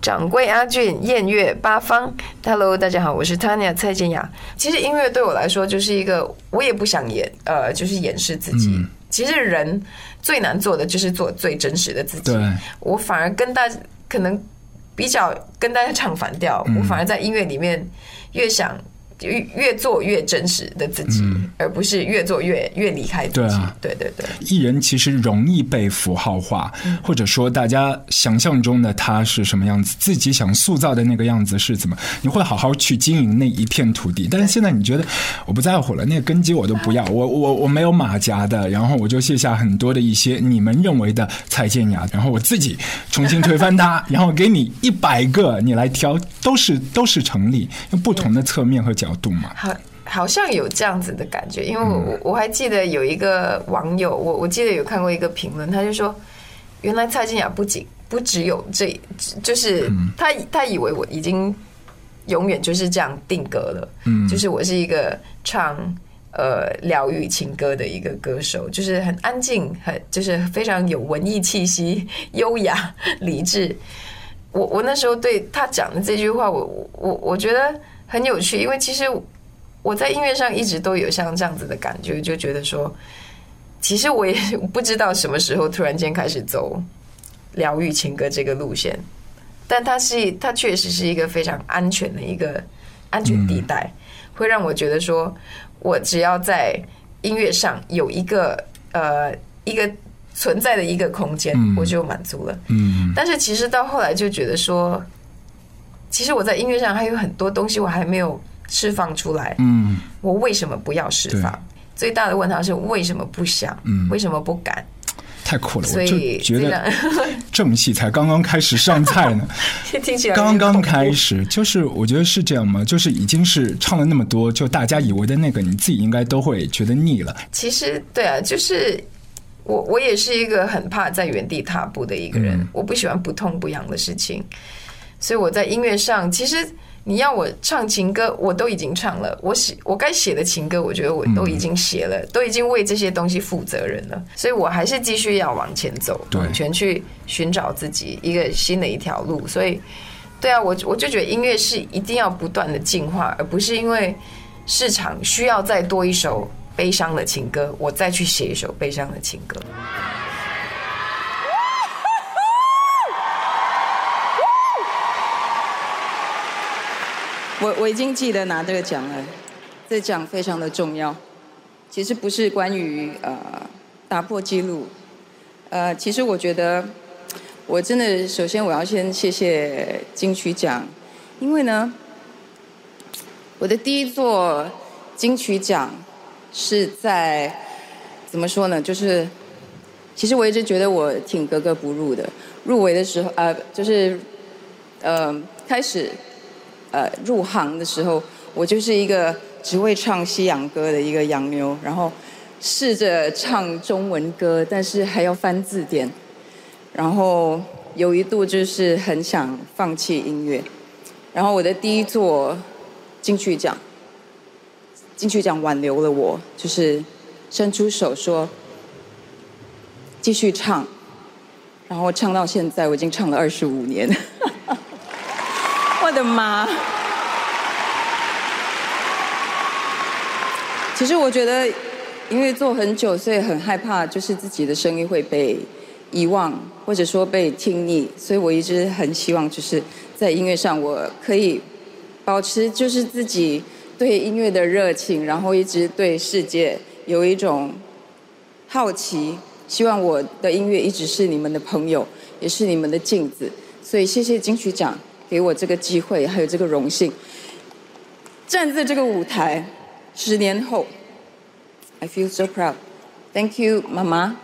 掌柜阿俊、燕月八方，Hello，大家好，我是 Tanya 蔡健雅。其实音乐对我来说就是一个，我也不想演，呃，就是掩饰自己。其实人最难做的就是做最真实的自己。我反而跟大可能比较跟大家唱反调，我反而在音乐里面越想。越越做越真实的自己，而不是越做越越离开自己。对对对，艺人其实容易被符号化，或者说大家想象中的他是什么样子，自己想塑造的那个样子是怎么，你会好好去经营那一片土地。但是现在你觉得我不在乎了，那个根基我都不要，我我我没有马甲的，然后我就卸下很多的一些你们认为的蔡健雅，然后我自己重新推翻它，然后给你一百个你来挑，都是都是成立，用不同的侧面和角。好，好像有这样子的感觉，因为我我还记得有一个网友，我我记得有看过一个评论，他就说，原来蔡健雅不仅不只有这，就是他他以为我已经永远就是这样定格了，嗯，就是我是一个唱呃疗愈情歌的一个歌手，就是很安静，很就是非常有文艺气息，优雅理智。我我那时候对他讲的这句话，我我我觉得。很有趣，因为其实我在音乐上一直都有像这样子的感觉，就觉得说，其实我也不知道什么时候突然间开始走疗愈情歌这个路线，但它是它确实是一个非常安全的一个安全地带，会让我觉得说，我只要在音乐上有一个呃一个存在的一个空间，我就满足了。嗯，但是其实到后来就觉得说。其实我在音乐上还有很多东西我还没有释放出来。嗯，我为什么不要释放？最大的问题是为什么不想？嗯，为什么不敢？太酷了！我就觉得 正戏才刚刚开始上菜呢。听起来刚刚开始，就是我觉得是这样吗？就是已经是唱了那么多，就大家以为的那个，你自己应该都会觉得腻了。其实对啊，就是我我也是一个很怕在原地踏步的一个人，我不喜欢不痛不痒的事情。所以我在音乐上，其实你要我唱情歌，我都已经唱了。我写我该写的情歌，我觉得我都已经写了，都已经为这些东西负责任了。所以我还是继续要往前走，往前去寻找自己一个新的一条路。所以，对啊，我我就觉得音乐是一定要不断的进化，而不是因为市场需要再多一首悲伤的情歌，我再去写一首悲伤的情歌。我我已经记得拿这个奖了，这奖非常的重要。其实不是关于呃打破记录，呃，其实我觉得我真的首先我要先谢谢金曲奖，因为呢，我的第一座金曲奖是在怎么说呢？就是其实我一直觉得我挺格格不入的。入围的时候，呃，就是呃开始。呃，入行的时候，我就是一个只会唱西洋歌的一个洋妞，然后试着唱中文歌，但是还要翻字典，然后有一度就是很想放弃音乐，然后我的第一座金曲奖，金曲奖挽留了我，就是伸出手说继续唱，然后唱到现在，我已经唱了二十五年。的妈！其实我觉得，因为做很久，所以很害怕，就是自己的声音会被遗忘，或者说被听腻。所以我一直很希望，就是在音乐上，我可以保持就是自己对音乐的热情，然后一直对世界有一种好奇。希望我的音乐一直是你们的朋友，也是你们的镜子。所以谢谢金曲奖。给我这个机会，还有这个荣幸，站在这个舞台，十年后，I feel so proud. Thank you，妈妈。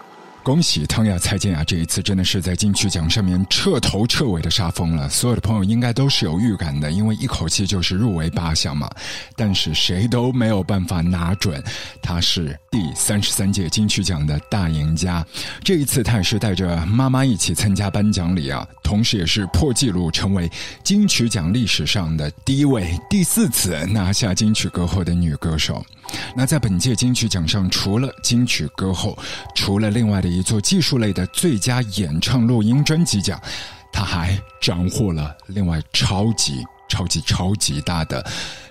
恭喜汤雅、蔡健雅这一次真的是在金曲奖上面彻头彻尾的杀疯了，所有的朋友应该都是有预感的，因为一口气就是入围八项嘛。但是谁都没有办法拿准，她是第三十三届金曲奖的大赢家。这一次她也是带着妈妈一起参加颁奖礼啊，同时也是破纪录，成为金曲奖历史上的第一位第四次拿下金曲歌后的女歌手。那在本届金曲奖上，除了金曲歌后，除了另外的一座技术类的最佳演唱录音专辑奖。他还斩获了另外超级超级超级大的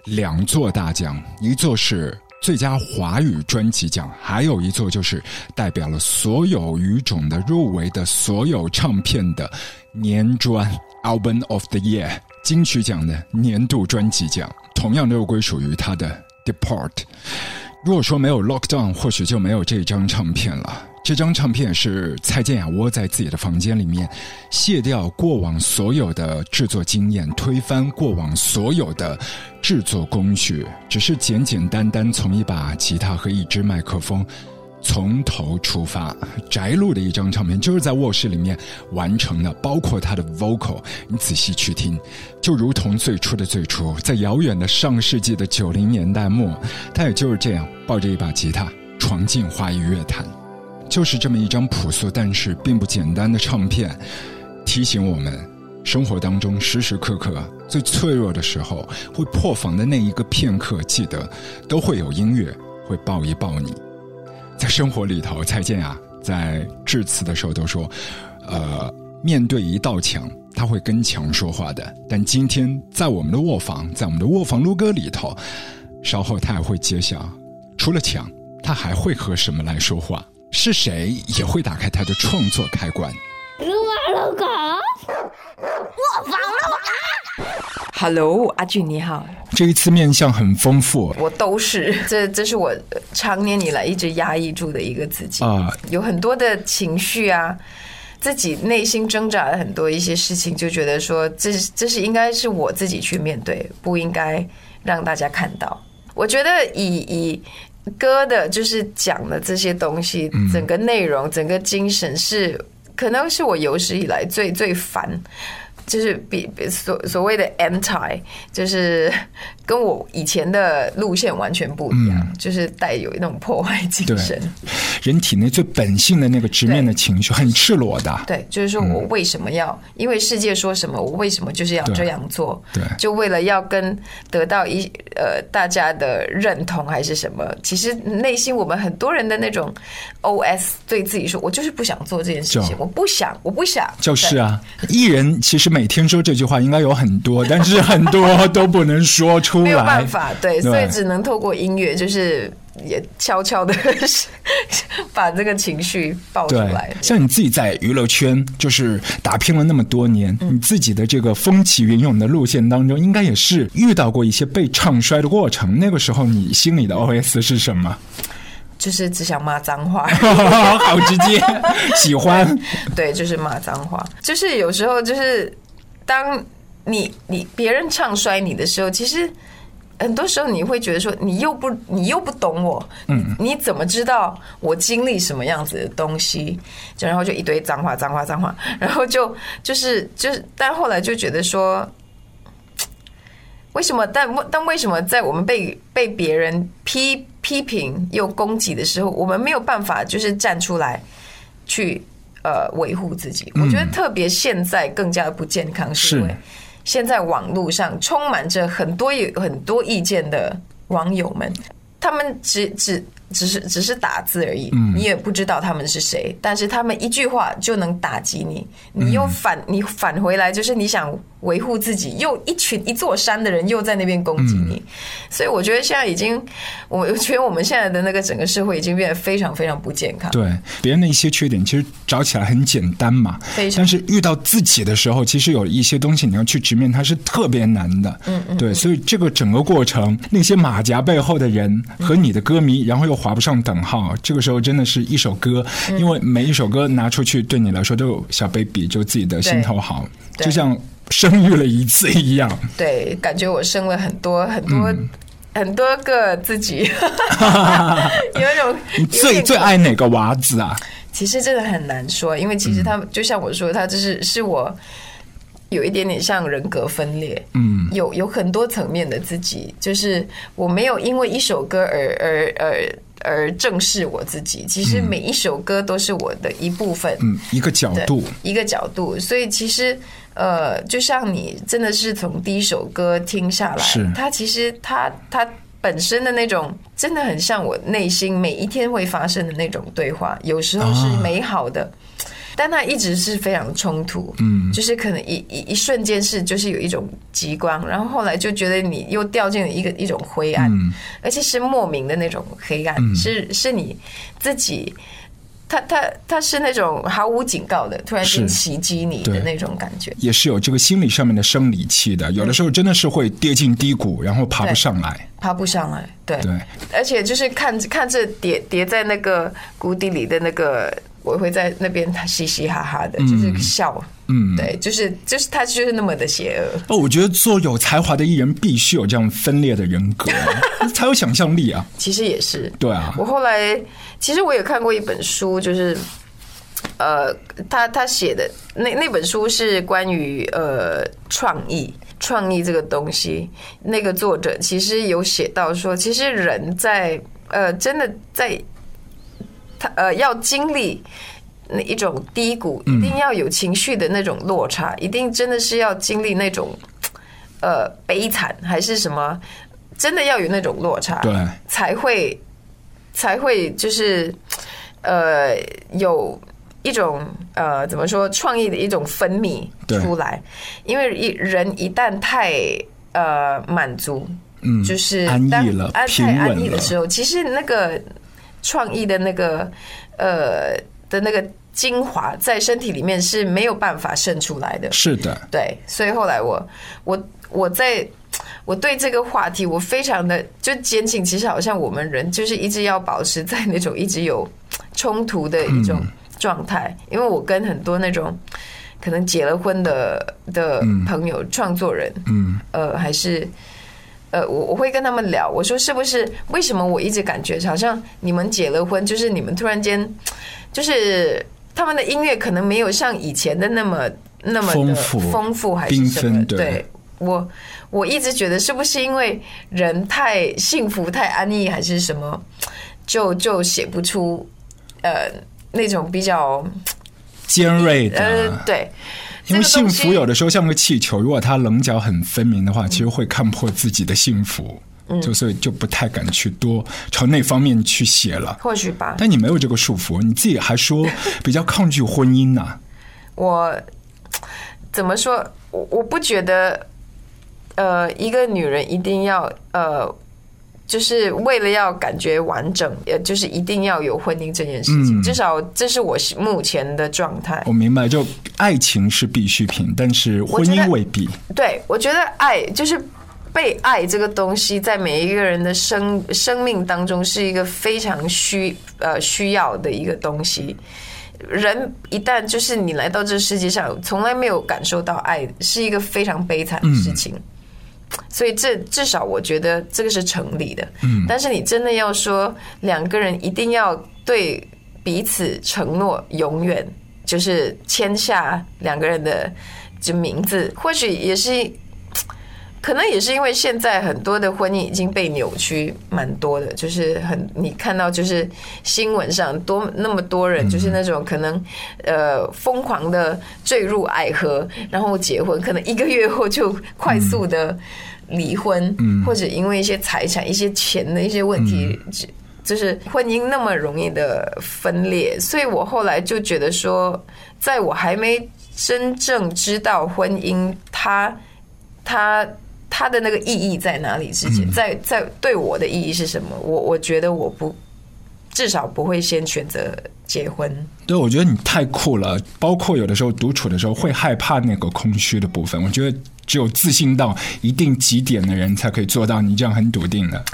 两座大奖，一座是最佳华语专辑奖，还有一座就是代表了所有语种的入围的所有唱片的年专 Album of the Year 金曲奖的年度专辑奖，同样都归属于他的 Depart。如果说没有 Lockdown，或许就没有这张唱片了。这张唱片是蔡健雅窝在自己的房间里面，卸掉过往所有的制作经验，推翻过往所有的制作工序，只是简简单单从一把吉他和一支麦克风从头出发，宅录的一张唱片，就是在卧室里面完成的，包括他的 vocal，你仔细去听，就如同最初的最初，在遥远的上世纪的九零年代末，他也就是这样抱着一把吉他闯进华语乐坛。就是这么一张朴素但是并不简单的唱片，提醒我们，生活当中时时刻刻最脆弱的时候，会破防的那一个片刻，记得都会有音乐会抱一抱你。在生活里头，蔡健雅在致辞的时候都说：“呃，面对一道墙，他会跟墙说话的。但今天在我们的卧房，在我们的卧房录歌里头，稍后他也会揭晓，除了墙，他还会和什么来说话。”是谁也会打开他的创作开关？撸啊撸狗，我房撸啊！Hello，阿俊你好。这一次面相很丰富，我都是这，这是我长年以来一直压抑住的一个自己啊，有很多的情绪啊，自己内心挣扎了很多一些事情，就觉得说，这这是应该是我自己去面对，不应该让大家看到。我觉得以以。歌的就是讲的这些东西，整个内容、整个精神是，可能是我有史以来最最烦。就是比所所谓的 anti，就是 跟我以前的路线完全不一样，就是带有那种破坏精神。人体内最本性的那个直面的情绪，很赤裸的。对，就是说我为什么要？因为世界说什么，我为什么就是要这样做？对，就为了要跟得到一呃大家的认同还是什么？其实内心我们很多人的那种 OS 对自己说：“我就是不想做这件事情，我不想，我不想。”就是啊，艺人其实。每天说这句话应该有很多，但是很多都不能说出来，没有办法，对，所以只能透过音乐，就是也悄悄的 把这个情绪爆出来。像你自己在娱乐圈就是打拼了那么多年，你自己的这个风起云涌的路线当中，应该也是遇到过一些被唱衰的过程。那个时候，你心里的 OS 是什么？就是只想骂脏话，好直接，喜欢。对，就是骂脏话。就是有时候就是。当你你别人唱衰你的时候，其实很多时候你会觉得说，你又不你又不懂我，嗯，你怎么知道我经历什么样子的东西？就然后就一堆脏话，脏话，脏话，然后就就是就是，但后来就觉得说，为什么？但但为什么在我们被被别人批批评又攻击的时候，我们没有办法就是站出来去？呃，维护自己，我觉得特别现在更加的不健康，是因为现在网络上充满着很多有很多意见的网友们，他们只只只是只是打字而已，你也不知道他们是谁，但是他们一句话就能打击你，你又反你返回来，就是你想。维护自己，又一群一座山的人又在那边攻击你，所以我觉得现在已经，我觉得我们现在的那个整个社会已经变得非常非常不健康。对别人的一些缺点，其实找起来很简单嘛，但是遇到自己的时候，其实有一些东西你要去直面，它是特别难的。嗯嗯，对，所以这个整个过程，那些马甲背后的人和你的歌迷，然后又划不上等号，这个时候真的是一首歌，因为每一首歌拿出去对你来说都有小 baby，就自己的心头好，就像。生育了一次一样，对，感觉我生了很多很多很多个自己，有一种你最最爱哪个娃子啊？其实真的很难说，因为其实他就像我说，他就是是我有一点点像人格分裂，嗯，有有很多层面的自己，就是我没有因为一首歌而而而而正视我自己，其实每一首歌都是我的一部分，嗯，一个角度，一个角度，所以其实。呃，就像你真的是从第一首歌听下来，它其实它它本身的那种，真的很像我内心每一天会发生的那种对话。有时候是美好的，但它一直是非常冲突，嗯，就是可能一一一瞬间是就是有一种极光，然后后来就觉得你又掉进了一个一种灰暗，而且是莫名的那种黑暗，是是你自己。他他他是那种毫无警告的，突然间袭击你的那种感觉，也是有这个心理上面的生理期的。有的时候真的是会跌进低谷，然后爬不上来，爬不上来。对对，而且就是看看着跌跌在那个谷底里的那个，我会在那边嘻嘻哈哈的，就是笑。嗯，对，就是就是他就是那么的邪恶。哦，我觉得做有才华的艺人必须有这样分裂的人格，才有想象力啊。其实也是，对啊。我后来。其实我也看过一本书，就是，呃，他他写的那那本书是关于呃创意创意这个东西。那个作者其实有写到说，其实人在呃真的在他呃要经历那一种低谷，一定要有情绪的那种落差，一定真的是要经历那种呃悲惨还是什么，真的要有那种落差，对，才会。才会就是，呃，有一种呃，怎么说，创意的一种分泌出来。因为一人一旦太呃满足，嗯，就是安逸了，太安逸的时候，其实那个创意的那个呃的那个精华在身体里面是没有办法渗出来的。是的，对，所以后来我我我在。我对这个话题，我非常的就坚信，其实好像我们人就是一直要保持在那种一直有冲突的一种状态。因为我跟很多那种可能结了婚的的朋友、创作人，嗯，呃，还是呃，我我会跟他们聊，我说是不是为什么我一直感觉好像你们结了婚，就是你们突然间就是他们的音乐可能没有像以前的那么那么丰富、丰富还是什么？对。我我一直觉得是不是因为人太幸福太安逸还是什么，就就写不出呃那种比较尖锐的呃对，因为幸福有的时候像个气球，如果它棱角很分明的话，其实会看破自己的幸福，就所以就不太敢去多朝那方面去写了。或许吧，但你没有这个束缚，你自己还说 比较抗拒婚姻呢。我怎么说？我我不觉得。呃，一个女人一定要呃，就是为了要感觉完整，也，就是一定要有婚姻这件事情。至少这是我目前的状态。我明白，就爱情是必需品，但是婚姻未必。对，我觉得爱就是被爱这个东西，在每一个人的生生命当中是一个非常需呃需要的一个东西。人一旦就是你来到这世界上，从来没有感受到爱，是一个非常悲惨的事情。所以这至少我觉得这个是成立的，嗯。但是你真的要说两个人一定要对彼此承诺永远，就是签下两个人的就名字，或许也是，可能也是因为现在很多的婚姻已经被扭曲蛮多的，就是很你看到就是新闻上多那么多人就是那种可能呃疯狂的坠入爱河，然后结婚，可能一个月后就快速的。离婚，或者因为一些财产、一些钱的一些问题，就是婚姻那么容易的分裂，所以我后来就觉得说，在我还没真正知道婚姻它它它的那个意义在哪里之前，在在对我的意义是什么，我我觉得我不至少不会先选择结婚。对，我觉得你太酷了，包括有的时候独处的时候会害怕那个空虚的部分，我觉得。只有自信到一定极点的人，才可以做到你这样很笃定的。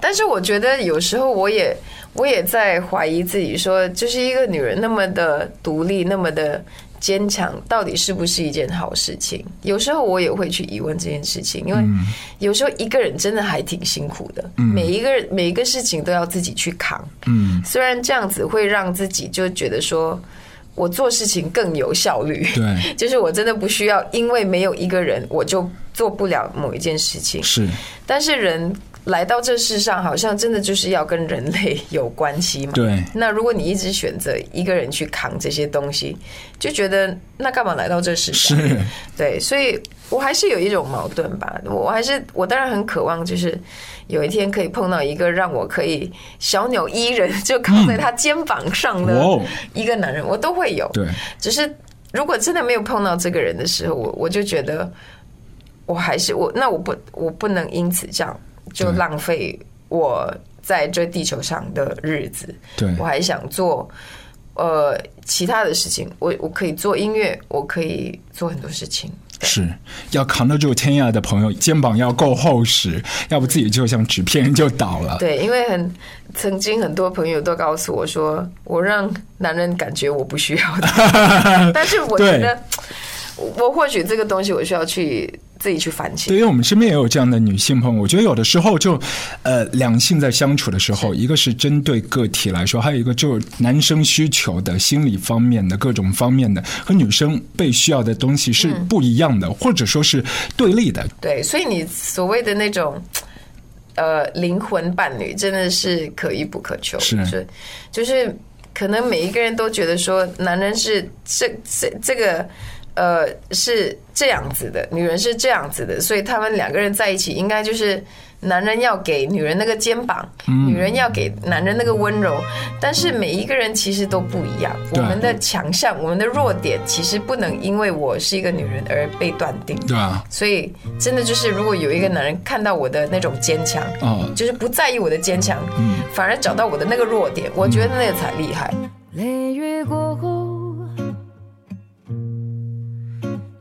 但是我觉得有时候我也我也在怀疑自己，说就是一个女人那么的独立，那么的坚强，到底是不是一件好事情？有时候我也会去疑问这件事情，因为有时候一个人真的还挺辛苦的，每一个每一个事情都要自己去扛。嗯，虽然这样子会让自己就觉得说。我做事情更有效率，对，就是我真的不需要，因为没有一个人，我就做不了某一件事情。是，但是人来到这世上，好像真的就是要跟人类有关系嘛。对那如果你一直选择一个人去扛这些东西，就觉得那干嘛来到这世上？是对，所以我还是有一种矛盾吧。我还是我当然很渴望，就是有一天可以碰到一个让我可以小鸟依人，就靠在他肩膀上的一个男人，我都会有。对，只是如果真的没有碰到这个人的时候，我我就觉得我还是我，那我不我不能因此这样就浪费我在这地球上的日子。对我还想做呃其他的事情，我我可以做音乐，我可以做很多事情。是要扛得住天涯的朋友，肩膀要够厚实，要不自己就像纸片就倒了。对，因为很曾经很多朋友都告诉我说，我让男人感觉我不需要他，但是我觉得我或许这个东西我需要去自己去反省。对，因为我们身边也有这样的女性朋友，我觉得有的时候就，呃，两性在相处的时候，一个是针对个体来说，还有一个就是男生需求的心理方面的各种方面的，和女生被需要的东西是不一样的，或者说是对立的。对，所以你所谓的那种。呃，灵魂伴侣真的是可遇不可求，是就就是可能每一个人都觉得说，男人是这这这个呃是这样子的，女人是这样子的，所以他们两个人在一起，应该就是男人要给女人那个肩膀，女人要给男人那个温柔，但是每一个人其实都不一样，我们的强项，我们的弱点，其实不能因为我是一个女人而被断定。对啊？所以真的就是，如果有一个男人看到我的那种坚强，哦就是不在意我的坚强，反而找到我的那个弱点，我觉得那个才厉害。雷雨过后，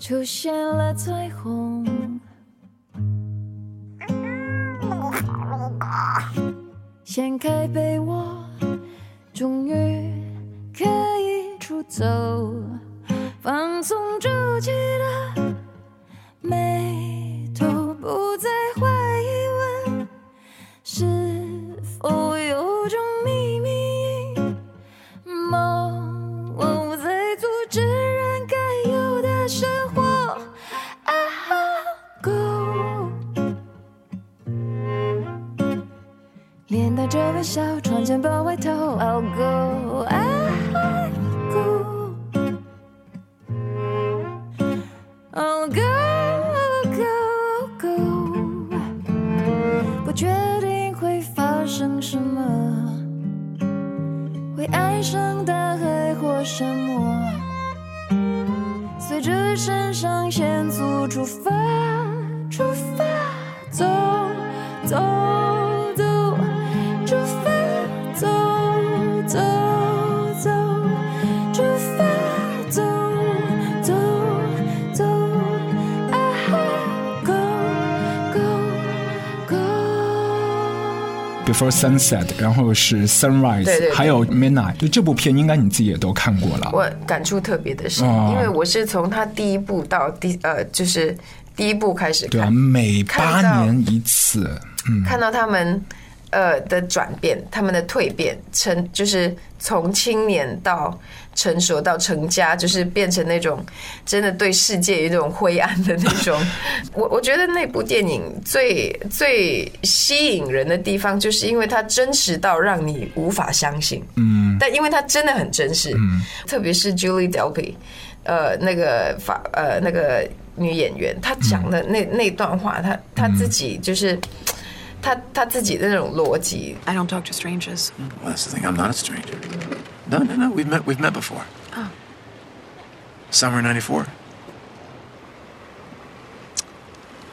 出现了彩虹。掀开被窝，终于可以出走，放松皱起的 Before Sunset，然后是 Sunrise，对对对还有 Midnight。就这部片，应该你自己也都看过了。我感触特别的深，哦因为我是从他第一部到第呃，就是第一部开始对啊，每八年一次。嗯，看到他们呃的转变，他们的蜕变，成就是从青年到成熟到成家，就是变成那种真的对世界有一种灰暗的那种。我我觉得那部电影最最吸引人的地方，就是因为它真实到让你无法相信。嗯，但因为它真的很真实，嗯，特别是 Julie Delpy，呃，那个法呃那个女演员，她讲的那、那段话，她她自己就是。她她自己的那种逻辑， I don't talk to strangers. Well, that's the thing. I'm not a stranger. No, no, no. We've met. We've met before. Oh. Summer '94.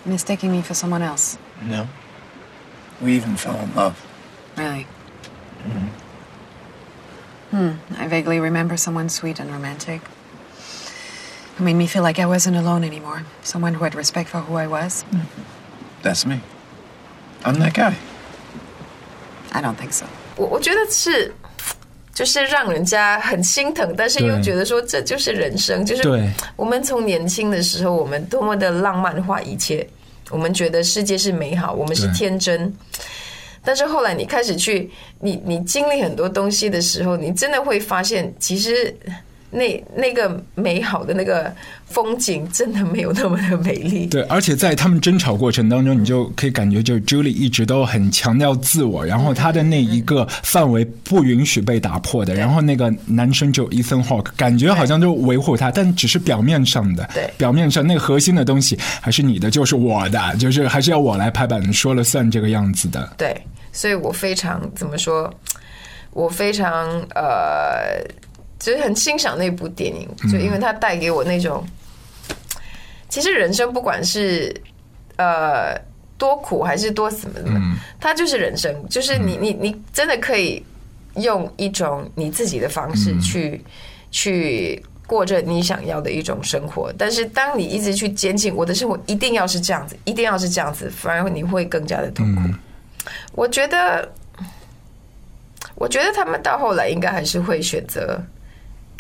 Mistaking me for someone else. No. We even fell in love. Really? Hmm. I vaguely remember someone sweet and romantic. Who made me feel like I wasn't alone anymore. Someone who had respect for who I was. That's me. I'm that guy. I don't think so. 我我觉得是。就是让人家很心疼，但是又觉得说这就是人生，就是我们从年轻的时候，我们多么的浪漫化一切，我们觉得世界是美好，我们是天真。但是后来你开始去，你你经历很多东西的时候，你真的会发现，其实那那个美好的那个风景真的没有那么的美丽。对，而且在他们争吵过程当中，你就可以感觉，就是 Julie 一直都很强调自我，然后他的那一个范围不允许被打破的。然后那个男生就 Ethan Hawke，感觉好像就维护他，但只是表面上的。对表面上那个核心的东西还是你的，就是我的，就是还是要我来拍板说了算这个样子的。对，所以我非常怎么说？我非常呃，就是很欣赏那部电影，就因为它带给我那种，其实人生不管是呃多苦还是多什么的，它就是人生，就是你你你真的可以用一种你自己的方式去、去。过着你想要的一种生活，但是当你一直去坚信我的生活一定要是这样子，一定要是这样子，反而你会更加的痛苦。我觉得，我觉得他们到后来应该还是会选择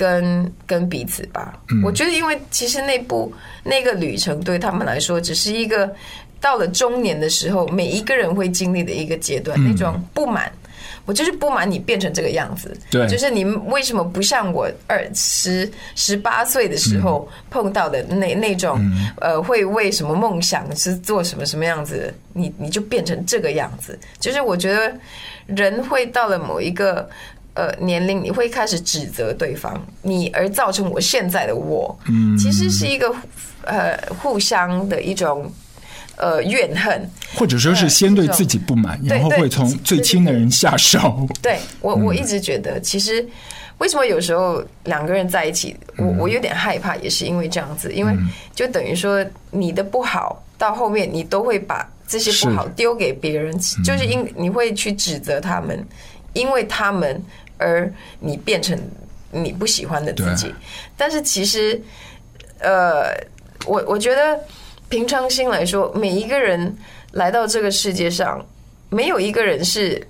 跟跟彼此吧。我觉得，因为其实那部那个旅程对他们来说，只是一个到了中年的时候，每一个人会经历的一个阶段，那种不满。我就是不满你变成这个样子，对就是你为什么不像我二十十八岁的时候碰到的那那种呃，会为什么梦想是做什么什么样子，你你就变成这个样子。就是我觉得人会到了某一个呃年龄，你会开始指责对方，你而造成我现在的我，嗯，其实是一个呃互相的一种。呃，怨恨，或者说是先对自己不满，然后会从最亲的人下手。对我，我一直觉得，其实为什么有时候两个人在一起，我我有点害怕，也是因为这样子，因为就等于说你的不好到后面，你都会把这些不好丢给别人，就是因你会去指责他们，因为他们而你变成你不喜欢的自己。但是其实，呃，我我觉得。平常心来说，每一个人来到这个世界上，没有一个人是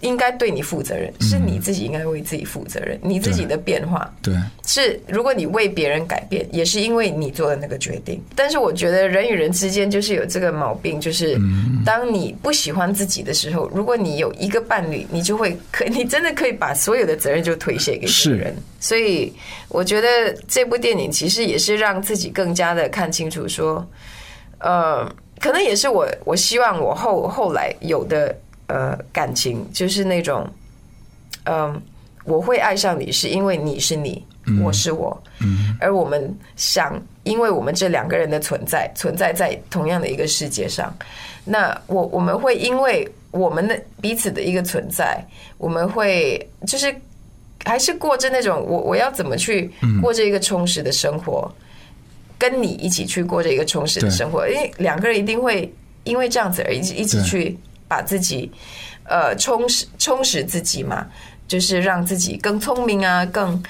应该对你负责任，是你自己应该为自己负责任。你自己的变化，对，是如果你为别人改变，也是因为你做的那个决定。但是我觉得人与人之间就是有这个毛病，就是当你不喜欢自己的时候，如果你有一个伴侣，你就会可，你真的可以把所有的责任就推卸给别人。所以我觉得这部电影其实也是让自己更加的看清楚说。呃，可能也是我，我希望我后后来有的呃感情，就是那种，嗯，我会爱上你，是因为你是你，我是我，而我们想，因为我们这两个人的存在，存在在同样的一个世界上，那我我们会因为我们的彼此的一个存在，我们会就是还是过着那种我我要怎么去过着一个充实的生活。跟你一起去过着一个充实的生活，因为两个人一定会因为这样子而一一起去把自己呃充实充实自己嘛，就是让自己更聪明啊，更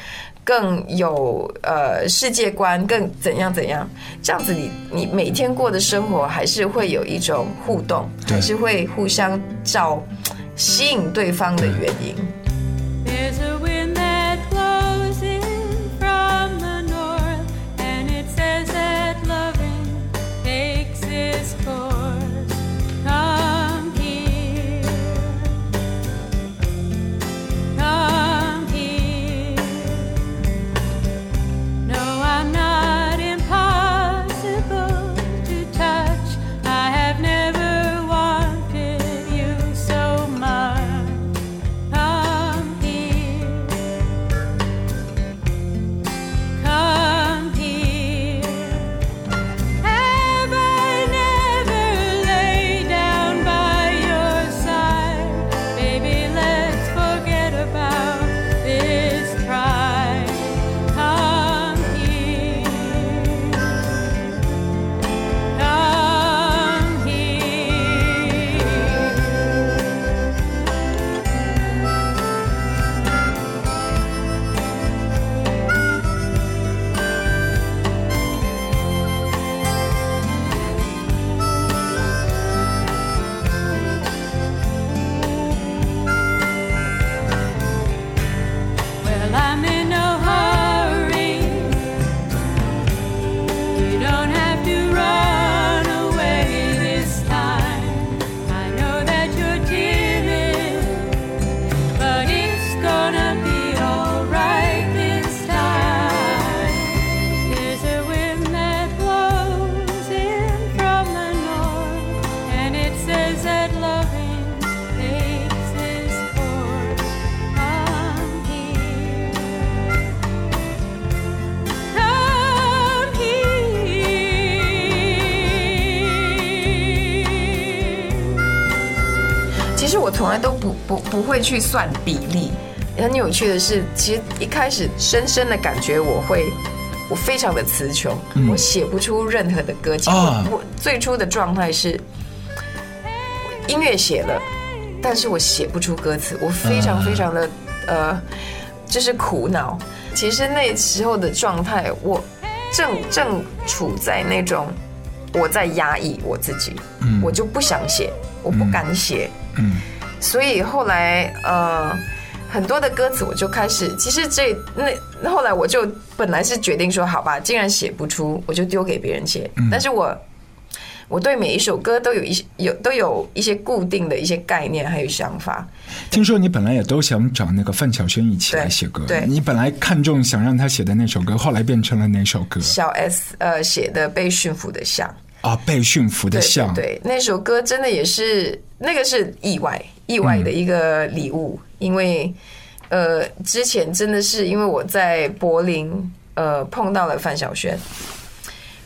更有呃世界观，更怎样怎样，这样子你你每天过的生活还是会有一种互动，还是会互相照，吸引对方的原因。不会去算比例。很有趣的是，其实一开始深深的感觉我会。我非常的词穷，我写不出任何的歌。其实啊我最初的状态是，音乐写了，但是我写不出歌词，我非常非常的呃，就是苦恼。其实那时候的状态，我正正处在那种我在压抑我自己，我就不想写，我不敢写，嗯所以后来呃。很多的歌词我就开始，其实这那后来我就本来是决定说，好吧，既然写不出，我就丢给别人写。但是我我对每一首歌都有一些有都有一些固定的一些概念还有想法。听说你本来也都想找那个范晓萱一起来写歌，对对你本来看中想让他写的那首歌，后来变成了哪首歌？小 S 呃写的《被驯服的象》。啊，被驯服的对象，对对，那首歌真的也是那个是意外，意外的一个礼物，因为呃之前真的是因为我在柏林呃碰到了范晓萱，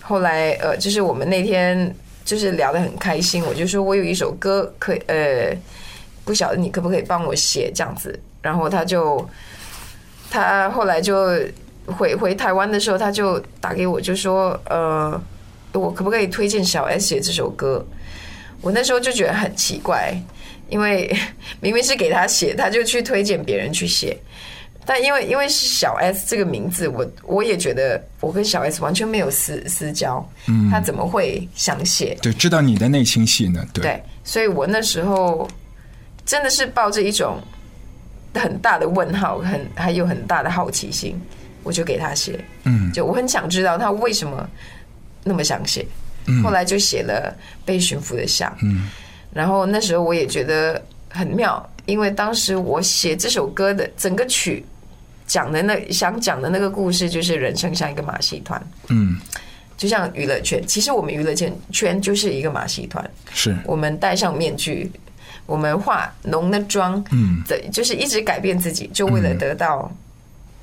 后来呃就是我们那天就是聊得很开心，我就说我有一首歌可以呃不晓得你可不可以帮我写这样子，然后他就他后来就回回台湾的时候，他就打给我就说呃。我可不可以推荐小 S 写这首歌？我那时候就觉得很奇怪，因为 明明是给他写，他就去推荐别人去写。但因为因为是小 S 这个名字，我我也觉得我跟小 S 完全没有私私交，嗯，他怎么会想写？对，知道你的内心戏呢，对，对，所以我那时候真的是抱着一种很大的问号，很还有很大的好奇心，我就给他写，嗯，就我很想知道他为什么那么想写，后来就写了《被驯服的象》，嗯，然后那时候我也觉得很妙，因为当时我写这首歌的整个曲讲的那想讲的那个故事，就是人生像一个马戏团，嗯，就像娱乐圈，其实我们娱乐圈圈就是一个马戏团，是，我们戴上面具，我们化浓的妆，嗯，对，就是一直改变自己，就为了得到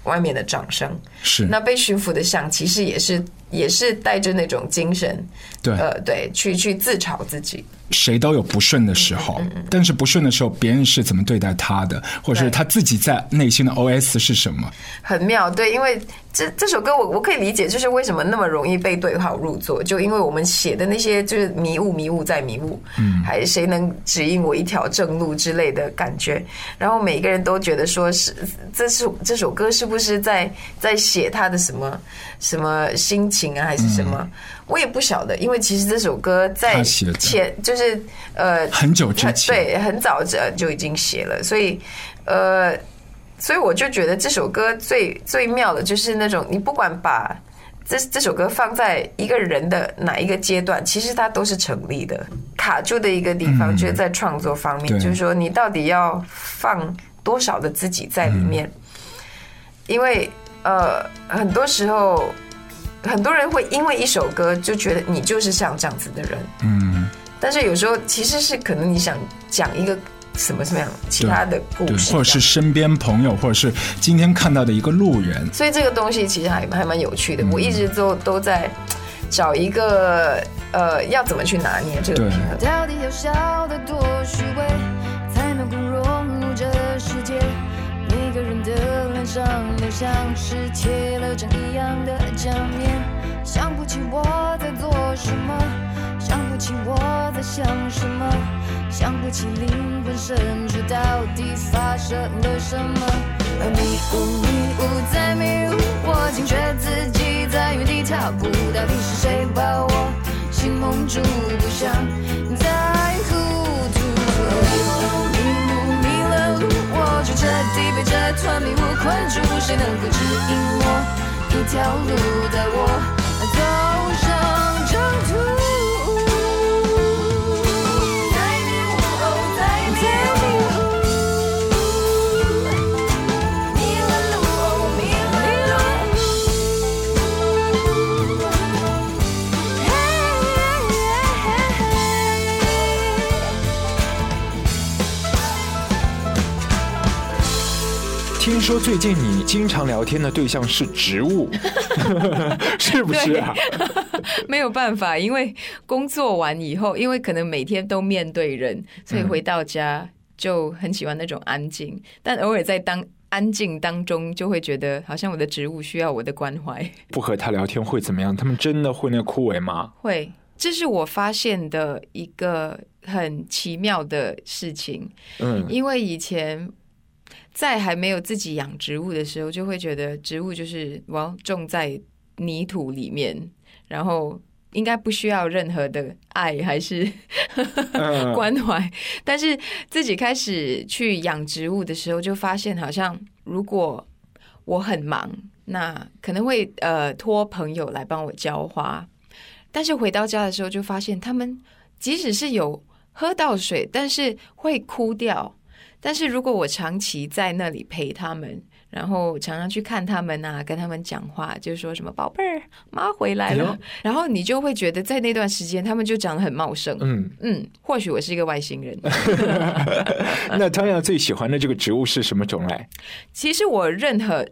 外面的掌声。是，那被驯服的象其实也是也是带着那种精神，对，呃，对，去去自嘲自己。谁都有不顺的时嗯候，但是不顺的时候，别人是怎么对待他的，或者是他自己在内心的 OS 是什么？很妙，对，因为这这首歌我我可以理解，就是为什么那么容易被对号入座，就因为我们写的那些就是迷雾迷雾再迷雾，嗯，还谁能指引我一条正路之类的感觉，然后每个人都觉得说是这是这首歌是不是在在写他的什么什么心情啊，还是什么？我也不晓得，因为其实这首歌在前就是呃很久之前对，很早就就已经写了，所以呃。所以我就觉得这首歌最最妙的就是那种，你不管把这这首歌放在一个人的哪一个阶段，其实它都是成立的。卡住的一个地方，就是在创作方面，对就是说你到底要放多少的自己在里面，因为呃，很多时候很多人会因为一首歌就觉得你就是像这样子的人，嗯，但是有时候其实是可能你想讲一个什么什么样其他的故，事，或者是身边朋友，或者是今天看到的一个路人，所以这个东西其实还还蛮有趣的。我一直都都在找一个呃，要怎么去拿捏这个平衡。到底要笑得多虚伪，上都像是贴了张一样的假面，想不起我在做什么，想不起我在想什么，想不起灵魂深处到底发生了什么。而迷雾，迷雾在迷雾，我惊觉自己在原地踏步，到底是谁把我心蒙住，不想再就彻底被这团迷雾困住，谁能够指引我一条路，带我？听说最近你经常聊天的对象是植物，是不是啊？没有办法，因为工作完以后，因为可能每天都面对人，所以回到家就很喜欢那种安静，但偶尔在当安静当中，就会觉得好像我的植物需要我的关怀。不和他聊天会怎么样？他们真的会那枯萎吗？会，这是我发现的一个很奇妙的事情。嗯，因为以前在还没有自己养植物的时候，就会觉得植物就是我要种在泥土里面，然后应该不需要任何的爱还是嗯 关怀。但是自己开始去养植物的时候，就发现好像如果我很忙，那可能会呃托朋友来帮我浇花，但是回到家的时候就发现他们即使是有喝到水，但是会枯掉。但是如果我长期在那里陪他们，然后常常去看他们啊，跟他们讲话，就说什么“宝贝儿，妈回来了”，哎然后你就会觉得在那段时间他们就长得很茂盛。嗯，嗯，或许我是一个外星人。那汤雅最喜欢的这个植物是什么种类？其实我任何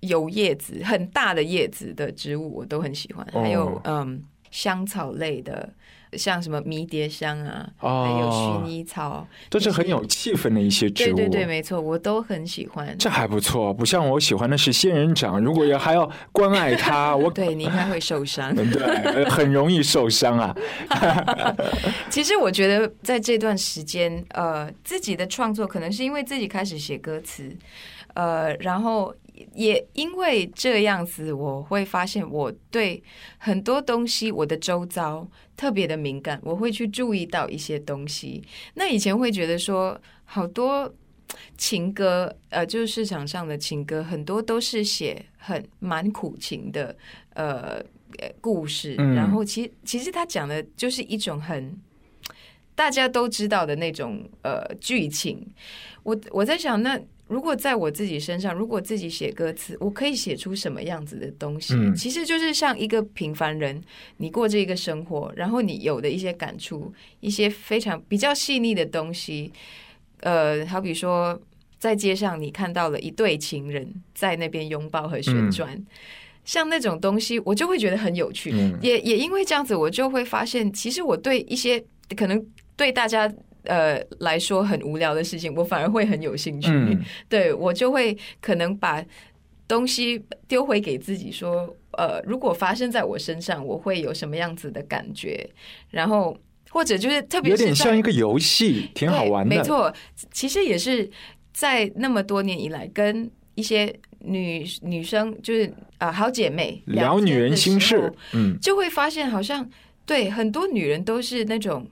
有叶子、很大的叶子的植物我都很喜欢，哦还有嗯香草类的，像什么迷迭香啊，哦还有薰衣草，都是很有气氛的一些植物。对对对，没错，我都很喜欢。这还不错，不像我喜欢的是仙人掌，如果要还要关爱它，我对你应该会受伤。对呃很容易受伤啊。其实我觉得在这段时间，呃，自己的创作可能是因为自己开始写歌词，呃，然后也因为这样子，我会发现我对很多东西，我的周遭特别的敏感，我会去注意到一些东西。那以前会觉得说，好多情歌，呃，就是市场上的情歌，很多都是写很蛮苦情的，呃。呃故事，嗯然后其其实他讲的就是一种很大家都知道的那种呃剧情。我我在想，那如果在我自己身上，如果自己写歌词，我可以写出什么样子的东西？嗯其实就是像一个平凡人，你过这一个生活，然后你有的一些感触，一些非常比较细腻的东西。呃，好比说，在街上你看到了一对情人在那边拥抱和旋转。像那种东西，我就会觉得很有趣。嗯也也因为这样子，我就会发现，其实我对一些可能对大家呃来说很无聊的事情，我反而会很有兴趣。嗯 对我就会可能把东西丢回给自己说，呃，如果发生在我身上，我会有什么样子的感觉？然后或者就是特别有点像一个游戏，挺好玩的。没错，其实也是在那么多年以来，跟一些女女生就是啊、好姐妹聊女人心事嗯，就会发现好像对很多女人都是那种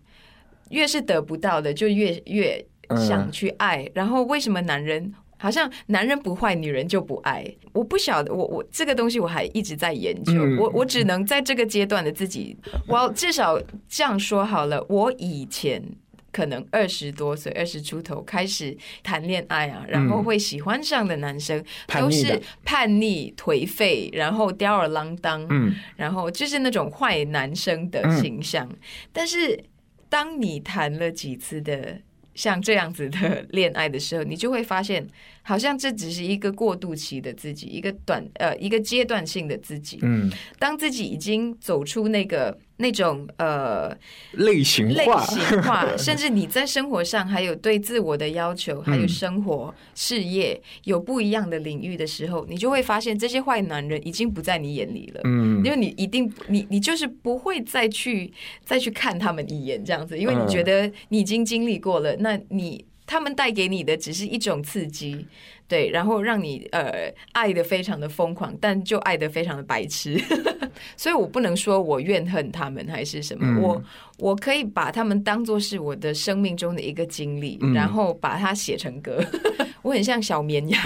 越是得不到的，就越越想去爱。然后为什么男人？好像男人不坏，女人就不爱。我不晓得，我我这个东西我还一直在研究。嗯我我只能在这个阶段的自己，我至少这样说好了。我以前可能二十多岁、二十出头开始谈恋爱啊，然后会喜欢上的男生、都是叛逆、颓废，然后吊儿郎当，嗯，然后就是那种坏男生的形象。但是当你谈了几次的像这样子的恋爱的时候，你就会发现，好像这只是一个过渡期的自己，一个短呃一个阶段性的自己。嗯，当自己已经走出那个那种呃类型类化，型化，甚至你在生活上还有对自我的要求，还有生活、事业有不一样的领域的时候，你就会发现这些坏男人已经不在你眼里了。嗯。因为你一定你你就是不会再去再去看他们一眼这样子，因为你嗯。觉得你已经经历过了，那你他们带给你的只是一种刺激，对，然后让你呃爱的非常的疯狂，但就爱的非常的白痴，所以我不能说我怨恨他们还是什么，嗯。我我可以把他们当做是我的生命中的一个经历，嗯。然后把它写成歌，我很像小绵羊，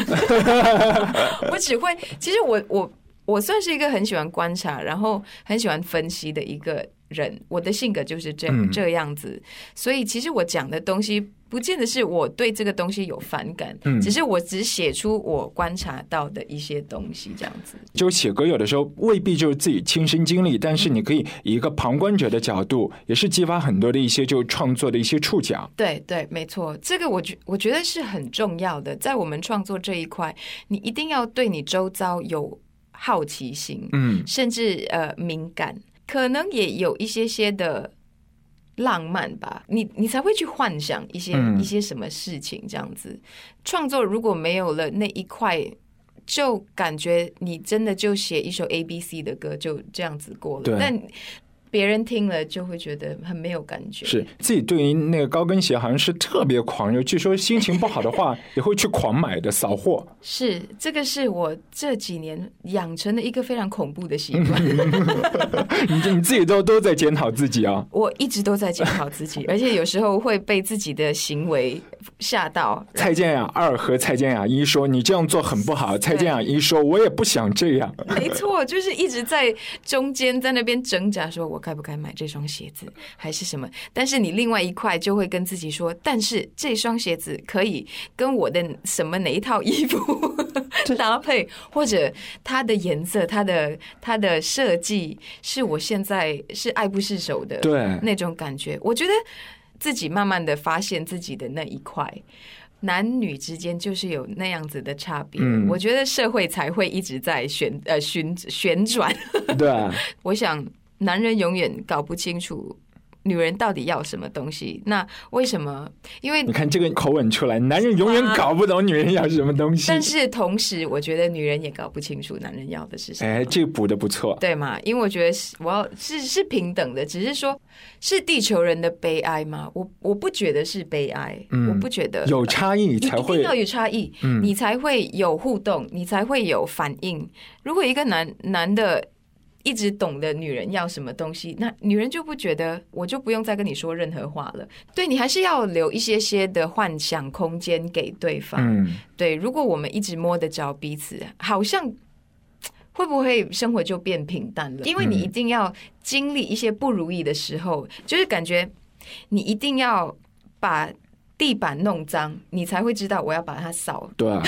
我只会，其实我我我算是一个很喜欢观察，然后很喜欢分析的一个人，我的性格就是这、嗯这样子，所以其实我讲的东西。不见得是我对这个东西有反感，嗯只是我只写出我观察到的一些东西，这样子。就写歌有的时候未必就是自己亲身经历，但是你可以以一个旁观者的角度，也是激发很多的一些就创作的一些触角。对对，没错，这个我觉我觉得是很重要的，在我们创作这一块，你一定要对你周遭有好奇心，嗯甚至呃敏感，可能也有一些些的浪漫吧，你你才会去幻想一些、嗯。一些什么事情这样子。创作如果没有了那一块，就感觉你真的就写一首 A B C 的歌就这样子过了，对。但别人听了就会觉得很没有感觉。是自己对于那个高跟鞋好像是特别狂热，据说心情不好的话也会去狂买的扫货。是这个是我这几年养成的一个非常恐怖的习惯。你你自己都都在检讨自己啊。我一直都在检讨自己，而且有时候会被自己的行为吓到。蔡健雅二和蔡健雅一说你这样做很不好，蔡健雅一说我也不想这样。没错，就是一直在中间在那边挣扎，说我该不该买这双鞋子，还是什么？但是你另外一块就会跟自己说，但是这双鞋子可以跟我的什么哪一套衣服 搭配，或者它的颜色、它的它的设计，是我现在是爱不释手的，对那种感觉。我觉得自己慢慢的发现自己的那一块。男女之间就是有那样子的差别，嗯我觉得社会才会一直在旋呃旋旋转。对啊，我想，男人永远搞不清楚女人到底要什么东西。那为什么？因为你看这个口吻出来，男人永远搞不懂女人要什么东西。但是同时，我觉得女人也搞不清楚男人要的是什么。哎，这个补的不错。对吗？因为我觉得是我要是是平等的，只是说是地球人的悲哀吗？我我不觉得是悲哀，嗯我不觉得有差异你才会要有差异，嗯你才会有互动，你才会有反应。如果一个男男的一直懂得女人要什么东西，那女人就不觉得，我就不用再跟你说任何话了。对你还是要留一些些的幻想空间给对方。嗯，对，如果我们一直摸得着彼此，好像会不会生活就变平淡了？因为你一定要经历一些不如意的时候，就是感觉你一定要把地板弄脏，你才会知道我要把它扫，对啊，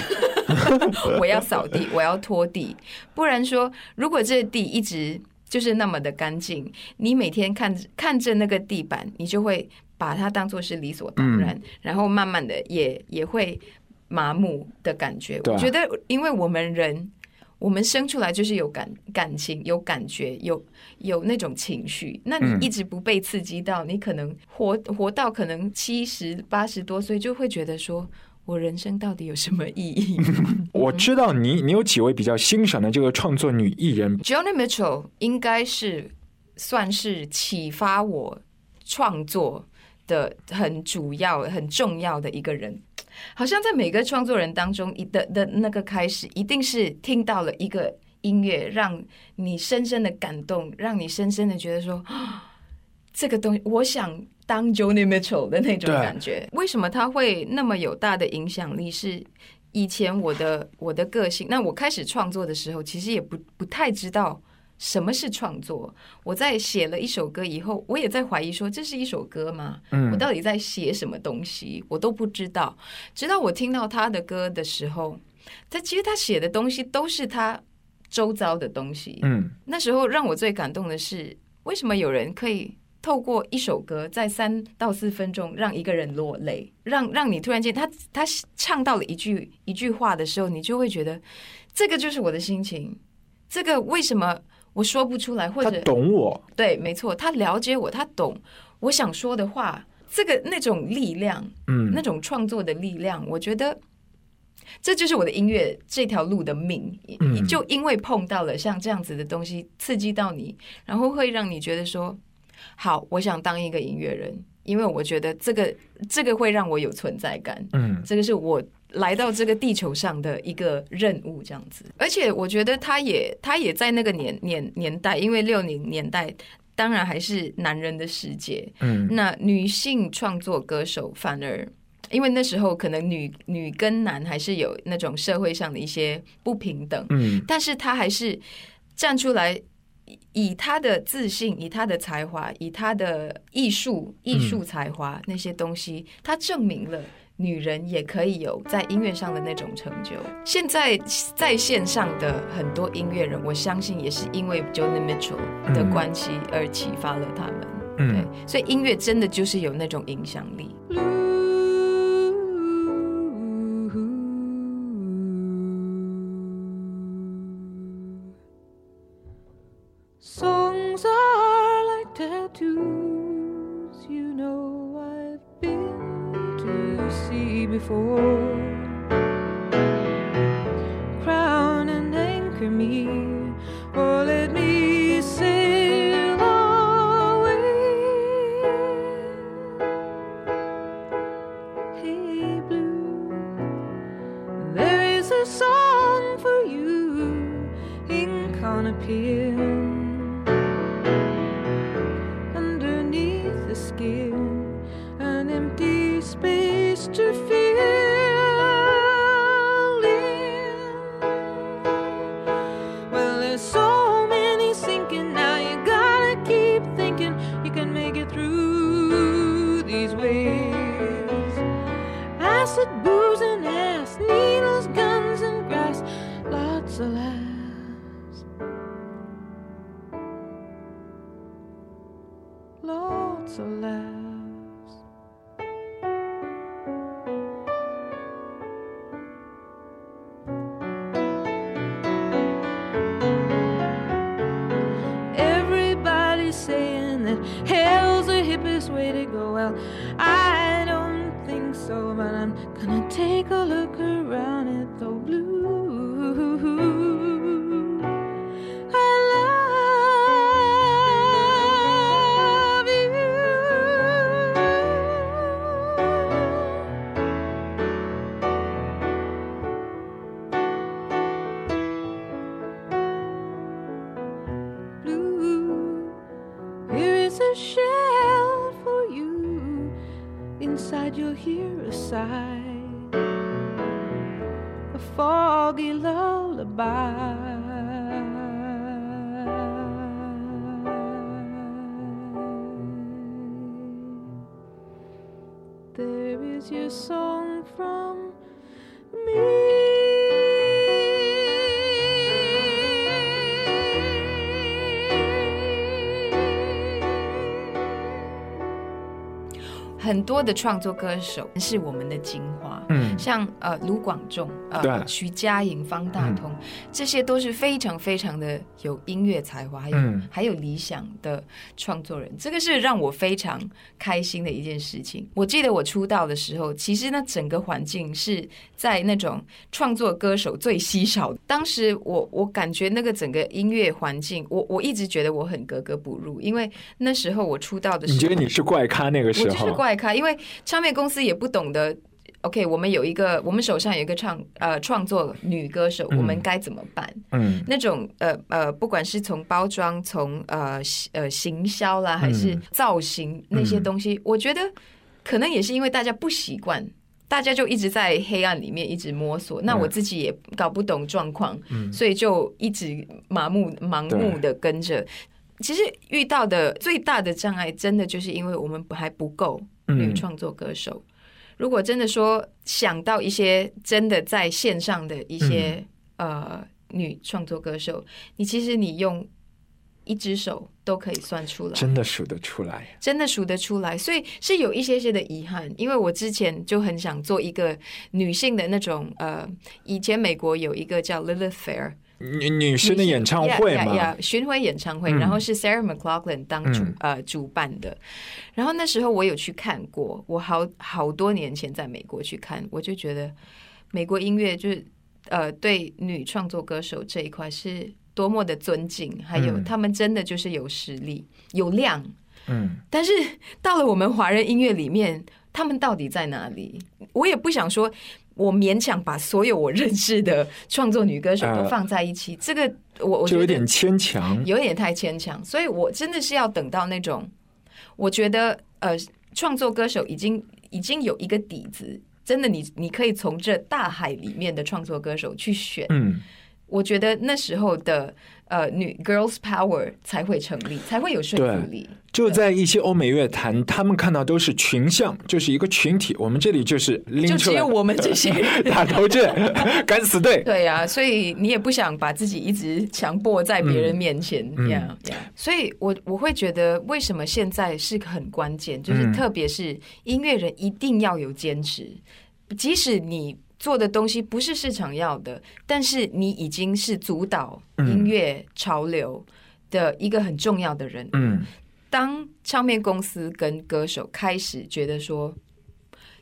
我要扫地，我要拖地。不然说，如果这地一直就是那么的干净，你每天看着看着那个地板，你就会把它当做是理所当然，然后慢慢的也也会麻木的感觉。啊我觉得，因为我们人。我们生出来就是有感感情、有感觉、有有那种情绪。那嗯你一直不被刺激到，你可能活活到可能七十八十多岁，就会觉得说，我人生到底有什么意义 我知道你你有几位比较欣赏的这个创作女艺人，？Joni Mitchell 应该是算是启发我创作的很主要、很重要的一个人。好像在每个创作人当中，一的的那个开始，一定是听到了一个音乐，让你深深的感动，让你深深的觉得说，啊 这个东西，我想当 Joni Mitchell 的那种感觉。为什么他会那么有大的影响力？是以前我的我的个性，那我开始创作的时候，其实也不不太知道。什么是创作？我在写了一首歌以后，我也在怀疑说，这是一首歌吗？嗯我到底在写什么东西？我都不知道。直到我听到他的歌的时候，他其实他写的东西都是他周遭的东西。嗯，那时候让我最感动的是，为什么有人可以透过一首歌，在三到四分钟让一个人落泪，让让你突然间他他唱到了一句一句话的时候，你就会觉得这个就是我的心情。这个为什么我说不出来，或她者懂我，对，没错，他了解我，他懂我想说的话，这个那种力量，嗯那种创作的力量，我觉得这就是我的音乐这条路的命。嗯你就因为碰到了像这样子的东西，刺激到你，然后会让你觉得说，好，我想当一个音乐人，因为我觉得这个这个会让我有存在感。嗯，这个是我来到这个地球上的一个任务，这样子。而且我觉得他也他也在那个年年年代，因为六零年代当然还是男人的世界，嗯，那女性创作歌手反而。因为那时候可能女女跟男还是有那种社会上的一些不平等，嗯，但是他还是站出来，以以他的自信，以他的才华，以他的艺术、艺术才华那些东西，他证明了。女人也可以有在音乐上的那种成就。现在在线上的很多音乐人，我相信也是因为 Joni Mitchell 的关系而启发了他们。嗯对，所以音乐真的就是有那种影响力。Songs are like tattoos, you know I've been to sea before. Crown and anchor me, or foggy lullaby. There is your song from me. 很多的创作歌手是我们的精华，嗯像呃卢广仲、对呃徐佳莹、方大同，这些都是非常非常的有音乐才华，还有、嗯还有理想的创作人，这个是让我非常开心的一件事情。我记得我出道的时候，其实那整个环境是在那种创作歌手最稀少的。当时我我感觉那个整个音乐环境，我我一直觉得我很格格不入，因为那时候我出道的时候，你觉得你是怪咖那个时候我就是？怪咖，因为唱片公司也不懂得。OK，我们有一个，我们手上有一个创呃创作女歌手，我们该怎么办？嗯那种呃呃，不管是从包装、从呃呃行销啦，还是嗯造型那些东西，我觉得可能也是因为大家不习惯，大家就一直在黑暗里面一直摸索。那我自己也搞不懂状况，所以就一直麻木盲目的跟着。其实遇到的最大的障碍，真的就是因为我们还不够女嗯创作歌手。如果真的说想到一些真的在线上的一些、呃女创作歌手，你其实你用一只手都可以算出来，真的数得出来。真的数得出来，所以是有一些些的遗憾。因为我之前就很想做一个女性的那种呃，以前美国有一个叫 Lilith Fair 女女生的演唱会嘛 yeah, yeah，巡回演唱会，嗯然后是 Sarah McLachlan 当主、嗯呃主办的。然后那时候我有去看过，我好好多年前在美国去看，我就觉得美国音乐就是呃对女创作歌手这一块是多么的尊敬，还有嗯他们真的就是有实力、有量。嗯，但是到了我们华人音乐里面，他们到底在哪里？我也不想说，我勉强把所有我认识的创作女歌手都呃放在一起，这个我我觉得就有点牵强。有点太牵强，所以我真的是要等到那种，我觉得呃，创作歌手已经已经有一个底子，真的你你可以从这大海里面的创作歌手去选，嗯，我觉得那时候的呃女 girls power 才会成立，才会有说服力。就在一些欧美乐坛，他们看到都是群像，就是一个群体。我们这里就是拎就出来只有我们这些人打头阵，敢死队。对呀、所以你也不想把自己一直强迫在别人面前，嗯呀、呀。所以我我会觉得，为什么现在是很关键，就是嗯特别是音乐人一定要有坚持，即使你做的东西不是市场要的，但是你已经是主导音乐潮流的一个很重要的人。嗯，当唱片公司跟歌手开始觉得说，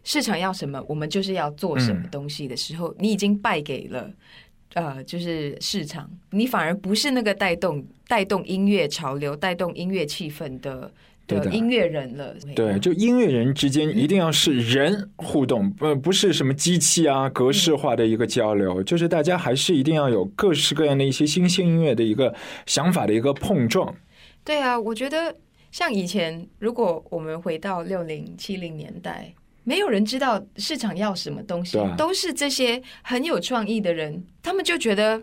市场要什么，我们就是要做什么东西的时候，你已经败给了。呃，就是市场，你反而不是那个带动带动音乐潮流、带动音乐气氛的对的的音乐人了。对，就音乐人之间一定要是人互动，不不是什么机器啊、格式化的一个交流，就是大家还是一定要有各式各样的一些新兴音乐的一个想法的一个碰撞。对啊，我觉得像以前，如果我们回到六零七零年代，没有人知道市场要什么东西啊，都是这些很有创意的人，他们就觉得。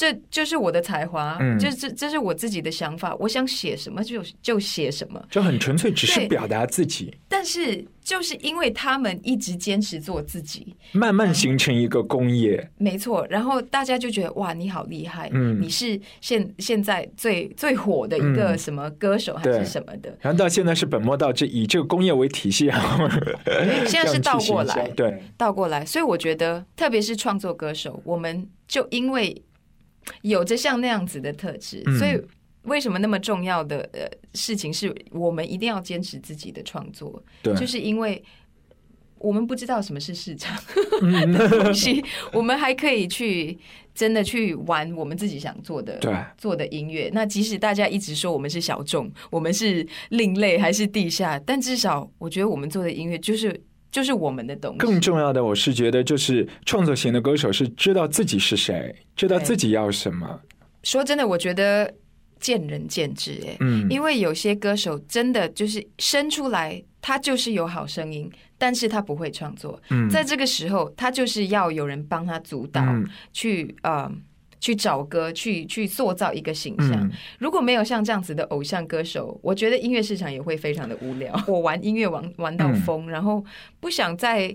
这就是我的才华，嗯这这这是我自己的想法，我想写什么就就写什么。就很纯粹，只是表达自己，但是就是因为他们一直坚持做自己，慢慢形成一个工业。没错，然后大家就觉得哇，你好厉害，嗯你是现现在最最火的一个嗯什么歌手还是什么的，然后到现在是本末倒置，以这个工业为体系，然后现在是倒过来对，倒过来，所以我觉得，特别是创作歌手，我们就因为有着像那样子的特质，嗯所以为什么那么重要的呃事情是我们一定要坚持自己的创作，对就是因为。我们不知道什么是市场嗯 的东西，我们还可以去真的去玩我们自己想做的对做的音乐。那即使大家一直说我们是小众，我们是另类还是地下，但至少我觉得我们做的音乐就是就是我们的东西。更重要的，我是觉得就是创作型的歌手是知道自己是谁，知道自己要什么。说真的，我觉得见仁见智哎、嗯，因为有些歌手真的就是生出来，他就是有好声音，但是他不会创作。嗯在这个时候，他就是要有人帮他主导，嗯去呃去找歌，去去塑造一个形象。嗯如果没有像这样子的偶像歌手，我觉得音乐市场也会非常的无聊。我玩音乐玩玩到疯，然后不想再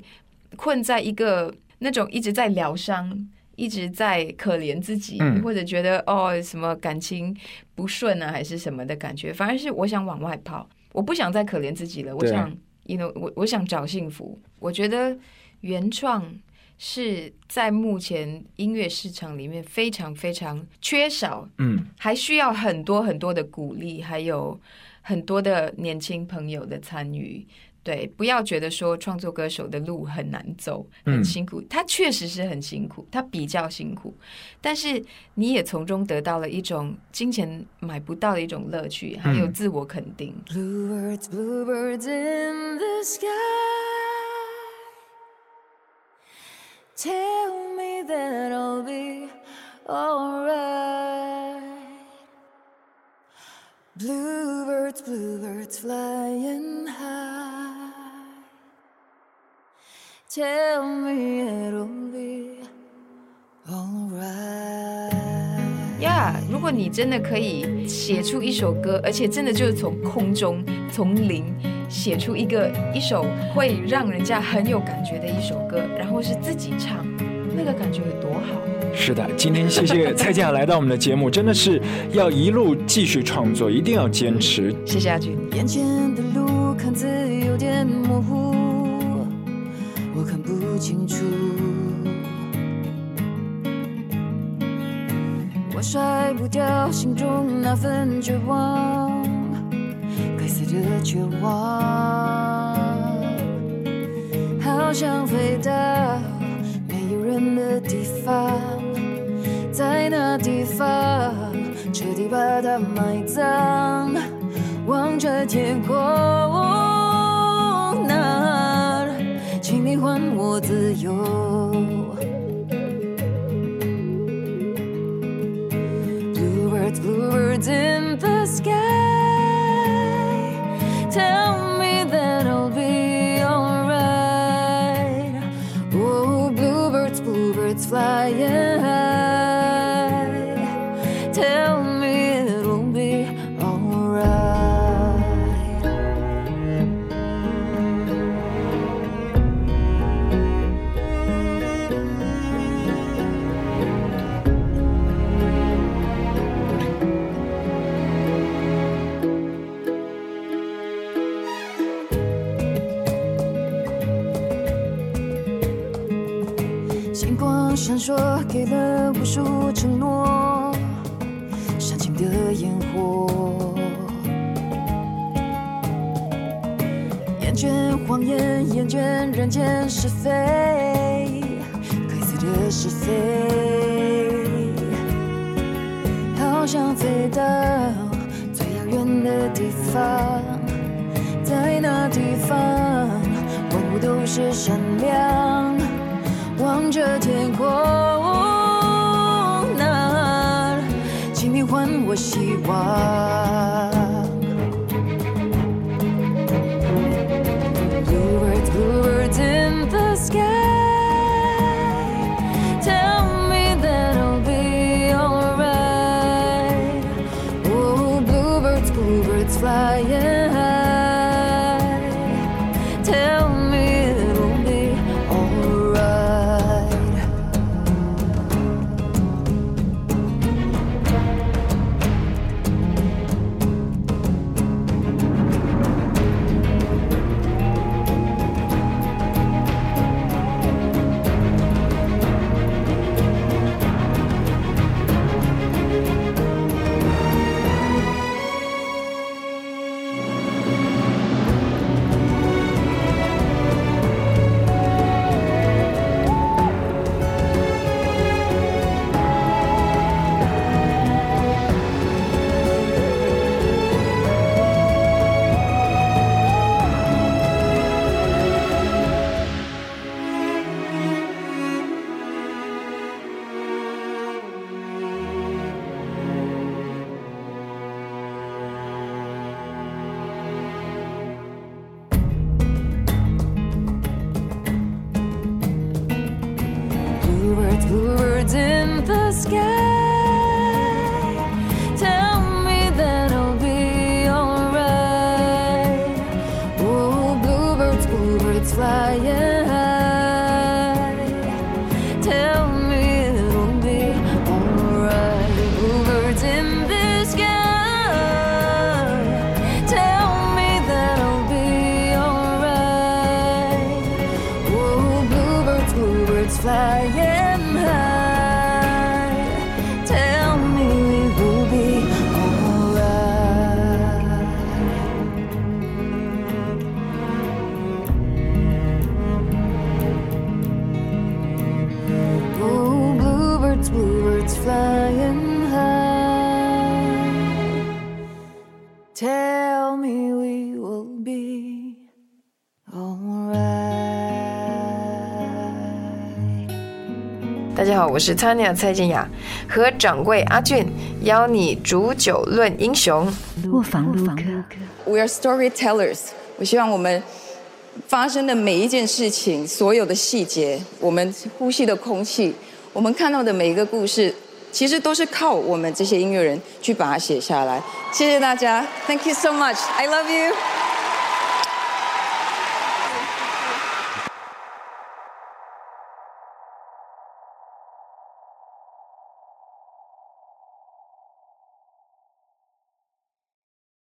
困在一个那种一直在疗伤。一直在可怜自己，嗯或者觉得哦什么感情不顺啊，还是什么的感觉，反而是我想往外跑，我不想再可怜自己了，我想，you know，我我想找幸福。我觉得原创是在目前音乐市场里面非常非常缺少，嗯，还需要很多很多的鼓励，还有很多的年轻朋友的参与。对，不要觉得说创作歌手的路很难走，很嗯辛苦。他确实是很辛苦，他比较辛苦，但是你也从中得到了一种金钱买不到的一种乐趣，还有嗯自我肯定。Bluebirds, bluebirds in the sky. Tell me that I'll be alright. Bluebirds, bluebirds flying high. Tell me it'll be alright. 呀如果你真的可以写出一首歌，而且真的就是从空中从零写出一个一首会让人家很有感觉的一首歌，然后是自己唱，那个感觉有多好？是的，今天谢谢蔡健雅来到我们的节目，真的是要一路继续创作，一定要坚持。谢谢阿俊。眼前的路看似有点模糊，我看不清楚。我甩不掉心中那份绝望，的绝望，好想飞到没有人的地方，在那地方彻底把它埋葬。望着天空，那，请你还我自由。Flying 是非，该死的是非，好想飞到最遥远的地方，在那地方，万物都是闪亮，望着天空那，请你还我希望。who 我是 Tanya 蔡健雅，和掌柜阿俊邀你煮酒论英雄。卧房录客。We are storytellers。我希望我们发生的每一件事情，所有的细节，我们呼吸的空气，我们看到的每一个故事，其实都是靠我们这些音乐人去把它写下来。谢谢大家，Thank you so much，I love you。